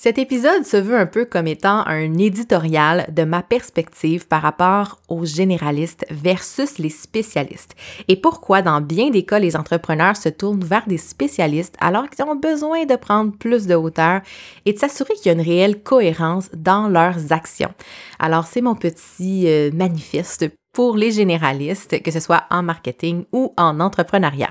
Cet épisode se veut un peu comme étant un éditorial de ma perspective par rapport aux généralistes versus les spécialistes et pourquoi dans bien des cas les entrepreneurs se tournent vers des spécialistes alors qu'ils ont besoin de prendre plus de hauteur et de s'assurer qu'il y a une réelle cohérence dans leurs actions. Alors c'est mon petit euh, manifeste pour les généralistes, que ce soit en marketing ou en entrepreneuriat.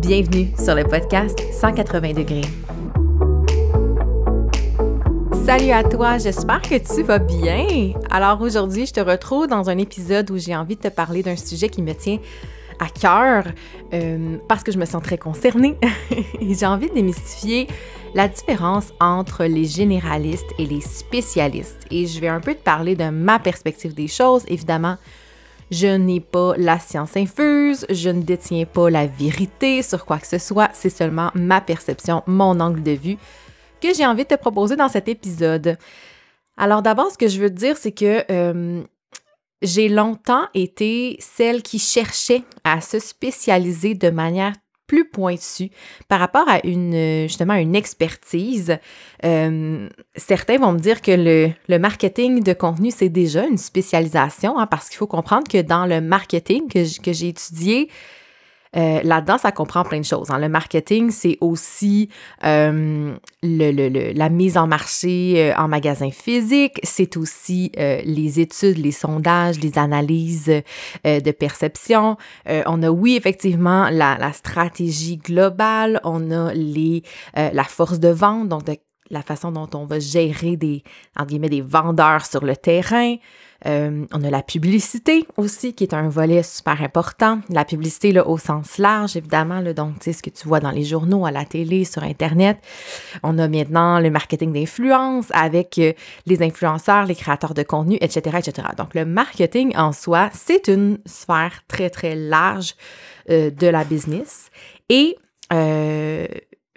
Bienvenue sur le podcast 180 degrés. Salut à toi, j'espère que tu vas bien. Alors aujourd'hui, je te retrouve dans un épisode où j'ai envie de te parler d'un sujet qui me tient à cœur euh, parce que je me sens très concernée j'ai envie de démystifier la différence entre les généralistes et les spécialistes. Et je vais un peu te parler de ma perspective des choses. Évidemment, je n'ai pas la science infuse, je ne détiens pas la vérité sur quoi que ce soit, c'est seulement ma perception, mon angle de vue que j'ai envie de te proposer dans cet épisode. Alors d'abord, ce que je veux te dire, c'est que euh, j'ai longtemps été celle qui cherchait à se spécialiser de manière plus pointu par rapport à une justement une expertise. Euh, certains vont me dire que le, le marketing de contenu, c'est déjà une spécialisation, hein, parce qu'il faut comprendre que dans le marketing que, que j'ai étudié, euh, là-dedans, ça comprend plein de choses. Hein. Le marketing, c'est aussi euh, le, la mise en marché euh, en magasin physique, c'est aussi les études, les sondages, les analyses de perception. on a, oui, effectivement, la, la, stratégie globale, on a les, la force de vente, donc la façon dont on va gérer des, entre guillemets, des vendeurs sur le terrain. Euh, on a la publicité aussi, qui est un volet super important. La publicité là, au sens large, évidemment, là, donc ce que tu vois dans les journaux, à la télé, sur Internet. On a maintenant le marketing d'influence avec euh, les influenceurs, les créateurs de contenu, etc., etc. Donc le marketing en soi, c'est une sphère très, très large euh, de la business. Et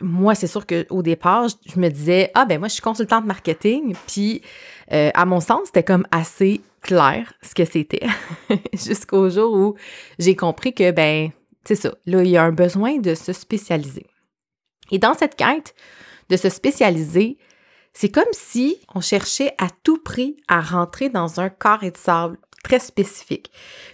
moi, c'est sûr qu'au départ, je me disais, ah ben moi, je suis consultante marketing, puis à mon sens, c'était comme assez clair ce que c'était jusqu'au jour où j'ai compris que, ben, c'est ça, là, il y a un besoin de se spécialiser. Et dans cette quête de se spécialiser, c'est comme si on cherchait à tout prix à rentrer dans un carré de sable très spécifique.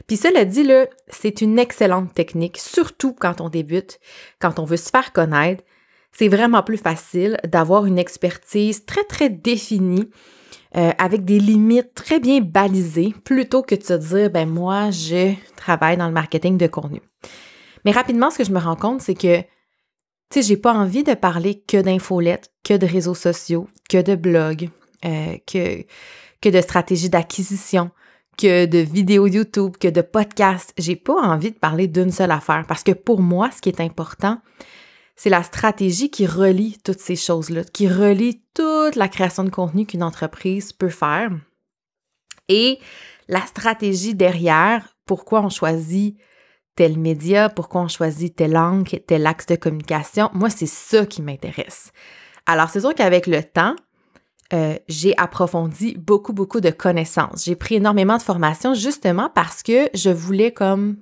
Puis cela dit, là, c'est une excellente technique, surtout quand on débute, quand on veut se faire connaître. C'est vraiment plus facile d'avoir une expertise très, très définie euh, avec des limites très bien balisées, plutôt que de se dire, ben moi, je travaille dans le marketing de contenu. Mais rapidement, ce que je me rends compte, c'est que, tu sais, j'ai pas envie de parler que d'infolettes, que de réseaux sociaux, que de blogs, euh, que, de stratégies d'acquisition, que de vidéos YouTube, que de podcasts. J'ai pas envie de parler d'une seule affaire parce que pour moi, ce qui est important, c'est la stratégie qui relie toutes ces choses-là, qui relie toute la création de contenu qu'une entreprise peut faire. Et la stratégie derrière, pourquoi on choisit tel média, pourquoi on choisit tel angle, tel axe de communication, moi, c'est ça qui m'intéresse. Alors, c'est sûr qu'avec le temps, euh, j'ai approfondi beaucoup, beaucoup de connaissances. J'ai pris énormément de formations justement parce que je voulais comme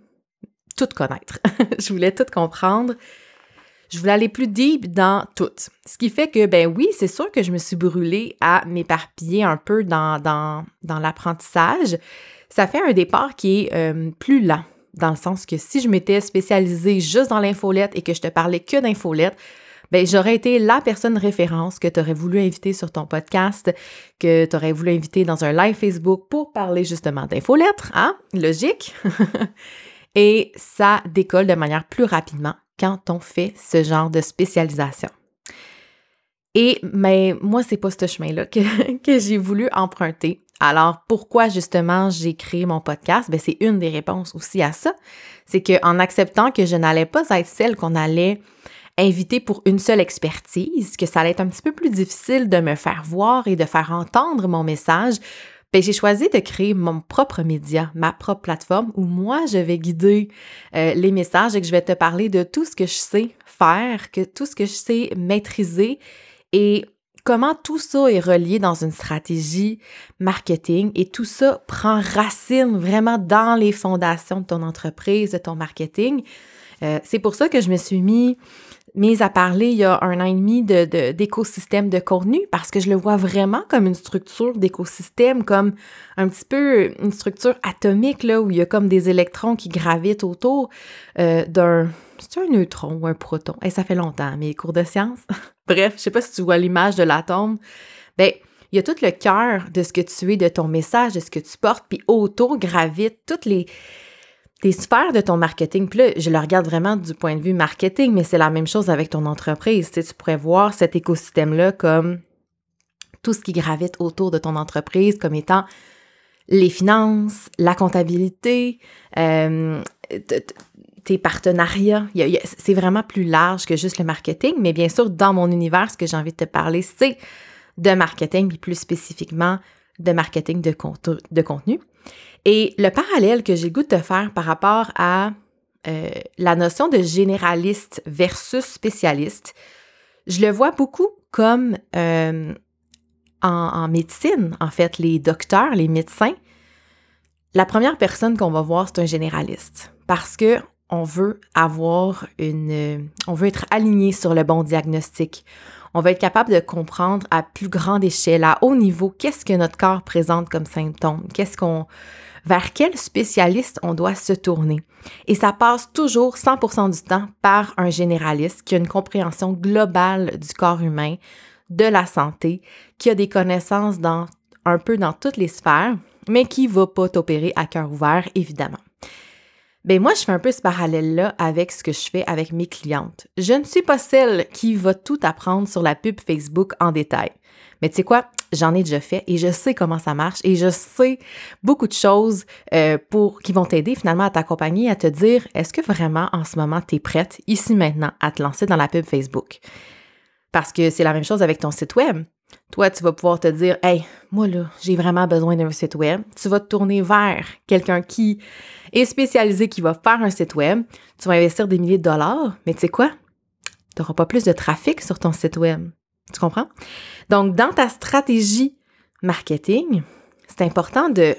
tout connaître. je voulais tout comprendre je voulais aller plus deep dans tout. Ce qui fait que, ben oui, c'est sûr que je me suis brûlée à m'éparpiller un peu dans, dans, l'apprentissage. Ça fait un départ qui est euh, plus lent, dans le sens que si je m'étais spécialisée juste dans l'infolette et que je te parlais que d'infolette, ben j'aurais été la personne référence que tu aurais voulu inviter sur ton podcast, que tu aurais voulu inviter dans un live Facebook pour parler justement d'infolettres, hein? Logique. et ça décolle de manière plus rapidement quand on fait ce genre de spécialisation. Et mais moi, c'est pas ce chemin-là que, j'ai voulu emprunter. Alors, pourquoi justement j'ai créé mon podcast? Ben, c'est une des réponses aussi à ça. C'est qu'en acceptant que je n'allais pas être celle qu'on allait inviter pour une seule expertise, que ça allait être un petit peu plus difficile de me faire voir et de faire entendre mon message, ben, j'ai choisi de créer mon propre média, ma propre plateforme où moi, je vais guider euh, les messages et que je vais te parler de tout ce que je sais faire, que tout ce que je sais maîtriser et comment tout ça est relié dans une stratégie marketing et tout ça prend racine vraiment dans les fondations de ton entreprise, de ton marketing. Euh, c'est pour ça que je me suis mis mise à parler il y a un an et d'écosystème de, contenu parce que je le vois vraiment comme une structure d'écosystème, comme un petit peu une structure atomique là, où il y a comme des électrons qui gravitent autour euh, d'un c'est un neutron ou un proton? Et ça fait longtemps, mes cours de sciences. Bref, je sais pas si tu vois l'image de l'atome. Ben, il y a tout le cœur de ce que tu es, de ton message, de ce que tu portes, puis autour gravitent toutes les, les sphères de ton marketing. Puis là, je le regarde vraiment du point de vue marketing, mais c'est la même chose avec ton entreprise. Tu, tu pourrais voir cet écosystème-là comme tout ce qui gravite autour de ton entreprise comme étant les finances, la comptabilité, euh, tes partenariats. C'est vraiment plus large que juste le marketing, mais bien sûr, dans mon univers, ce que j'ai envie de te parler, c'est de marketing, puis plus spécifiquement de marketing de, contenu. Et le parallèle que j'ai le goût de faire par rapport à euh, la notion de généraliste versus spécialiste, je le vois beaucoup comme euh, en, en, médecine, en fait, les docteurs, les médecins. La première personne qu'on va voir, c'est un généraliste parce que on veut avoir une, on veut être aligné sur le bon diagnostic. On veut être capable de comprendre à plus grande échelle, à haut niveau, qu'est-ce que notre corps présente comme symptômes, qu'est-ce qu'on, vers quel spécialiste on doit se tourner? Et ça passe toujours 100% du temps par un généraliste qui a une compréhension globale du corps humain, de la santé, qui a des connaissances dans un peu dans toutes les sphères, mais qui va pas t'opérer à cœur ouvert, évidemment. Ben moi, je fais un peu ce parallèle-là avec ce que je fais avec mes clientes. Je ne suis pas celle qui va tout apprendre sur la pub Facebook en détail. Mais tu sais quoi? J'en ai déjà fait et je sais comment ça marche et je sais beaucoup de choses euh, pour qui vont t'aider finalement à t'accompagner, à te dire est-ce que vraiment en ce moment tu es prête ici maintenant à te lancer dans la pub Facebook? Parce que c'est la même chose avec ton site web. Toi, tu vas pouvoir te dire Hey, moi là, j'ai vraiment besoin d'un site web. Tu vas te tourner vers quelqu'un qui est spécialisé, qui va faire un site web. Tu vas investir des milliers de dollars, mais tu sais quoi? Tu n'auras pas plus de trafic sur ton site web. Tu comprends? Donc, dans ta stratégie marketing, c'est important de,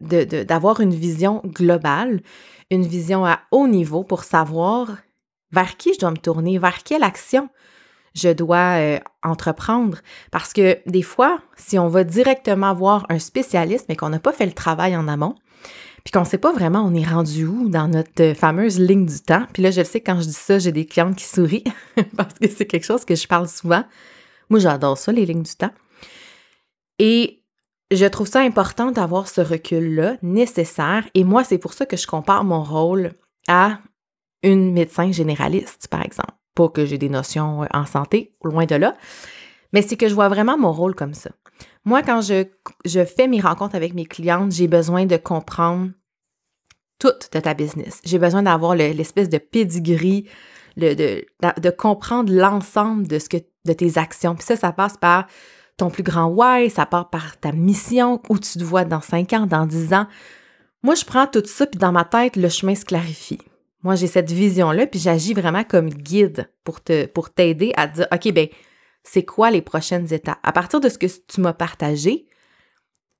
d'avoir une vision globale, une vision à haut niveau pour savoir vers qui je dois me tourner, vers quelle action je dois euh, entreprendre. Parce que des fois, si on va directement voir un spécialiste, mais qu'on n'a pas fait le travail en amont, puis qu'on ne sait pas vraiment on est rendu où dans notre euh, fameuse ligne du temps. Puis là, je le sais, quand je dis ça, j'ai des clientes qui sourient parce que c'est quelque chose que je parle souvent. Moi, j'adore ça, les lignes du temps. Et je trouve ça important d'avoir ce recul-là nécessaire. Et moi, c'est pour ça que je compare mon rôle à une médecin généraliste, par exemple. Pas que j'ai des notions euh, en santé, loin de là, mais c'est que je vois vraiment mon rôle comme ça. Moi, quand je, fais mes rencontres avec mes clientes, j'ai besoin de comprendre tout de ta business. J'ai besoin d'avoir l'espèce de pedigree, de, comprendre l'ensemble de de tes actions. Puis ça, ça passe par ton plus grand why, ça part par ta mission, où tu te vois dans 5 ans, dans 10 ans. Moi, je prends tout ça, puis dans ma tête, le chemin se clarifie. Moi, j'ai cette vision-là, puis j'agis vraiment comme guide pour te pour t'aider à dire, OK, ben c'est quoi les prochaines étapes? À partir de ce que tu m'as partagé,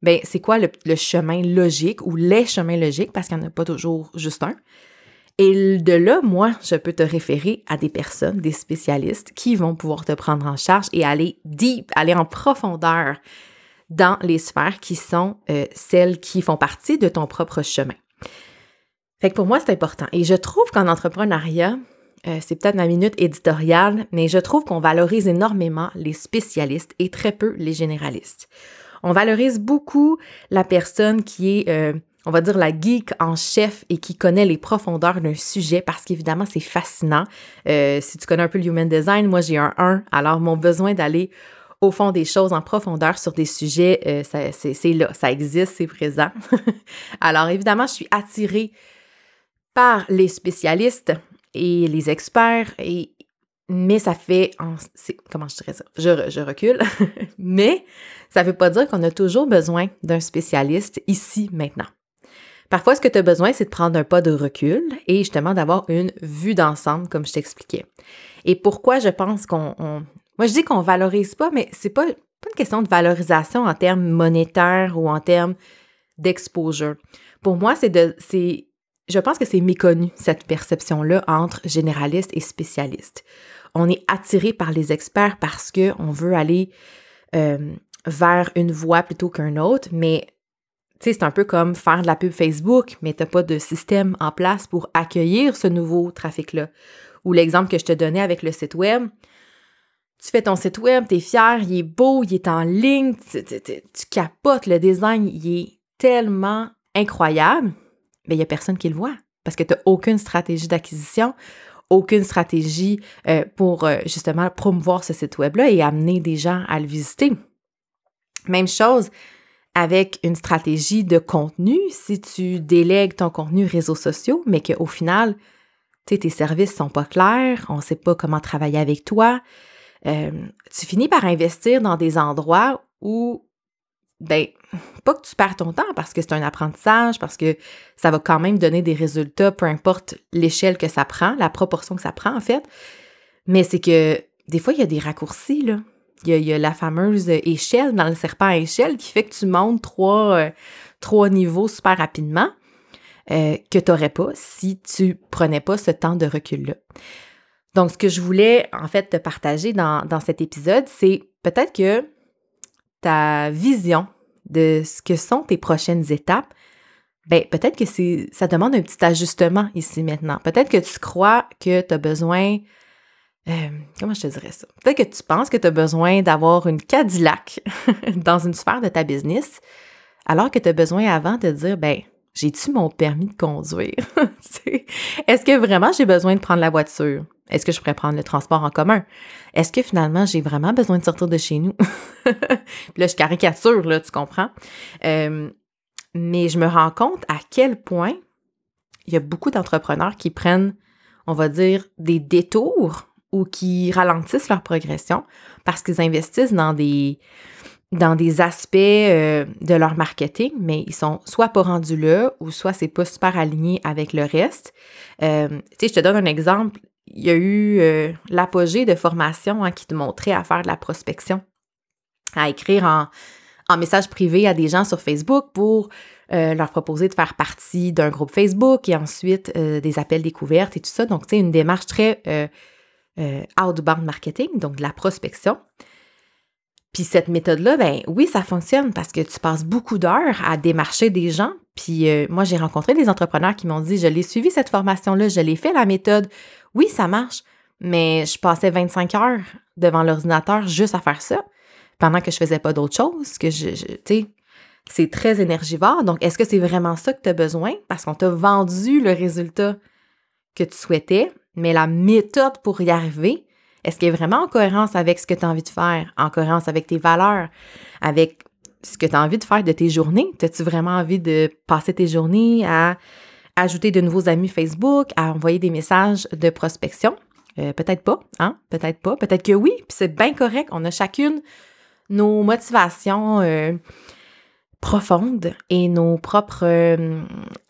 ben c'est quoi le, chemin logique ou les chemins logiques, parce qu'il n'y en a pas toujours juste un. Et de là, moi, je peux te référer à des personnes, des spécialistes qui vont pouvoir te prendre en charge et aller deep, aller en profondeur dans les sphères qui sont euh, celles qui font partie de ton propre chemin. Pour moi, c'est important. Et je trouve qu'en entrepreneuriat, euh, c'est peut-être ma minute éditoriale, mais je trouve qu'on valorise énormément les spécialistes et très peu les généralistes. On valorise beaucoup la personne qui est, euh, on va dire, la geek en chef et qui connaît les profondeurs d'un sujet parce qu'évidemment, c'est fascinant. Euh, si tu connais un peu le human design, moi j'ai un 1, alors mon besoin d'aller au fond des choses, en profondeur sur des sujets, euh, c'est là, ça existe, c'est présent. Alors évidemment, je suis attirée par les spécialistes et les experts, et, mais ça fait, comment je dirais ça, je, je recule, mais ça ne veut pas dire qu'on a toujours besoin d'un spécialiste ici, maintenant. Parfois, ce que tu as besoin, c'est de prendre un pas de recul et justement d'avoir une vue d'ensemble, comme je t'expliquais. Et pourquoi je pense qu'on. Moi, je dis qu'on valorise pas, mais c'est pas, pas une question de valorisation en termes monétaires ou en termes d'exposure. Pour moi, c'est de. C'est, je pense que c'est méconnu, cette perception-là entre généraliste et spécialiste. On est attiré par les experts parce qu'on veut aller euh, vers une voie plutôt qu'un autre, mais c'est un peu comme faire de la pub Facebook, mais tu n'as pas de système en place pour accueillir ce nouveau trafic-là. Ou l'exemple que je te donnais avec le site web. Tu fais ton site web, tu es fier, il est beau, il est en ligne, tu, capotes, le design, il est tellement incroyable, mais il n'y a personne qui le voit parce que tu n'as aucune stratégie d'acquisition, aucune stratégie euh, pour euh, justement promouvoir ce site web-là et amener des gens à le visiter. Même chose, avec une stratégie de contenu, si tu délègues ton contenu réseaux sociaux, mais qu'au final, tes services sont pas clairs, on ne sait pas comment travailler avec toi, euh, tu finis par investir dans des endroits où, ben, pas que tu perds ton temps parce que c'est un apprentissage, parce que ça va quand même donner des résultats, peu importe l'échelle que ça prend, la proportion que ça prend en fait, mais c'est que des fois, il y a des raccourcis, là. Il y, a, la fameuse échelle dans le serpent à échelle qui fait que tu montes trois, euh, niveaux super rapidement euh, que tu n'aurais pas si tu prenais pas ce temps de recul-là. Donc, ce que je voulais en fait te partager dans cet épisode, c'est peut-être que ta vision de ce que sont tes prochaines étapes, ben peut-être que ça demande un petit ajustement ici maintenant. Peut-être que tu crois que tu as besoin euh, comment je te dirais ça? Peut-être que tu penses que tu as besoin d'avoir une Cadillac dans une sphère de ta business, alors que tu as besoin avant de dire, ben, j'ai-tu mon permis de conduire? Est-ce que vraiment j'ai besoin de prendre la voiture? Est-ce que je pourrais prendre le transport en commun? Est-ce que finalement j'ai vraiment besoin de sortir de chez nous? Puis là, je caricature, là, tu comprends? Euh, mais je me rends compte à quel point il y a beaucoup d'entrepreneurs qui prennent, on va dire, des détours ou qui ralentissent leur progression parce qu'ils investissent dans des, dans des aspects euh, de leur marketing, mais ils sont soit pas rendus là ou soit c'est pas super aligné avec le reste. Euh, tu sais, je te donne un exemple. Il y a eu euh, l'apogée de formation hein, qui te montrait à faire de la prospection, à écrire en, en message privé à des gens sur Facebook pour leur proposer de faire partie d'un groupe Facebook et ensuite des appels découvertes et tout ça. Donc, tu sais, une démarche très outbound marketing, donc de la prospection. Puis cette méthode-là, ben oui, ça fonctionne parce que tu passes beaucoup d'heures à démarcher des gens. Puis euh, moi, j'ai rencontré des entrepreneurs qui m'ont dit, je l'ai suivi cette formation-là, je l'ai fait la méthode. Oui, ça marche, mais je passais 25 heures devant l'ordinateur juste à faire ça, pendant que je faisais pas d'autre chose, que je, tu sais, c'est très énergivore. Donc, est-ce que c'est vraiment ça que tu as besoin? Parce qu'on t'a vendu le résultat que tu souhaitais, mais la méthode pour y arriver, est-ce qu'elle est vraiment en cohérence avec ce que tu as envie de faire, en cohérence avec tes valeurs, avec ce que tu as envie de faire de tes journées? As-tu vraiment envie de passer tes journées à ajouter de nouveaux amis Facebook, à envoyer des messages de prospection? Euh, peut-être pas, hein? Peut-être pas. Peut-être que oui, puis c'est bien correct. On a chacune nos motivations. Euh, profonde et nos propres euh,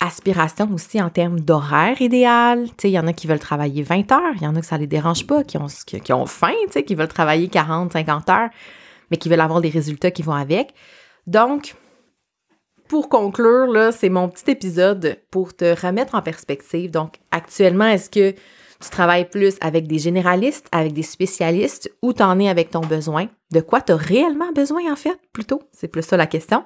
aspirations aussi en termes d'horaire idéal. Il y en a qui veulent travailler 20 heures, il y en a que ça les dérange pas, qui ont, qui, ont faim, qui veulent travailler 40, 50 heures, mais qui veulent avoir des résultats qui vont avec. Donc, pour conclure, là, c'est mon petit épisode pour te remettre en perspective. Donc, actuellement, est-ce que tu travailles plus avec des généralistes, avec des spécialistes, ou t'en es avec ton besoin? De quoi tu as réellement besoin, en fait, plutôt? C'est plus ça la question.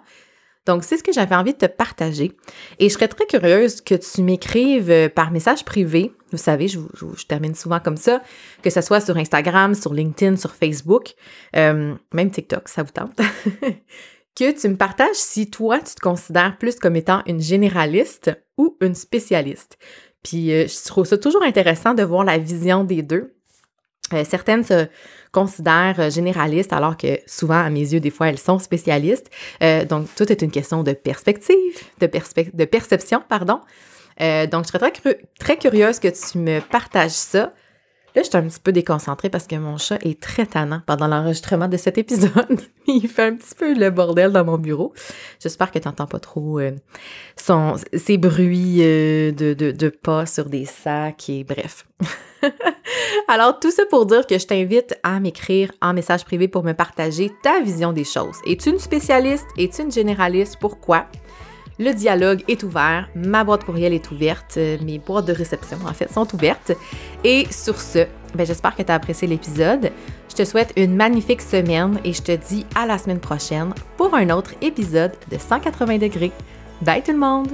Donc, c'est ce que j'avais envie de te partager. Et je serais très curieuse que tu m'écrives euh, par message privé. Vous savez, je, termine souvent comme ça, que ce soit sur Instagram, sur LinkedIn, sur Facebook, euh, même TikTok, ça vous tente. que tu me partages si toi, tu te considères plus comme étant une généraliste ou une spécialiste. Puis, euh, je trouve ça toujours intéressant de voir la vision des deux. Euh, certaines se considèrent euh, généralistes alors que souvent, à mes yeux, des fois, elles sont spécialistes. Euh, donc, tout est une question de perspective, de, de perception, pardon. donc, je serais très, très curieuse que tu me partages ça. Là, je suis un petit peu déconcentrée parce que mon chat est très tannant pendant l'enregistrement de cet épisode. Il fait un petit peu le bordel dans mon bureau. J'espère que tu n'entends pas trop euh, ses bruits euh, de, de, de, pas sur des sacs et bref. Alors, tout ça pour dire que je t'invite à m'écrire en message privé pour me partager ta vision des choses. Es-tu une spécialiste? Es-tu une généraliste? Pourquoi? Le dialogue est ouvert, ma boîte courriel est ouverte, euh, mes boîtes de réception en fait sont ouvertes. Et sur ce, ben, j'espère que tu as apprécié l'épisode. Je te souhaite une magnifique semaine et je te dis à la semaine prochaine pour un autre épisode de 180 degrés. Bye tout le monde!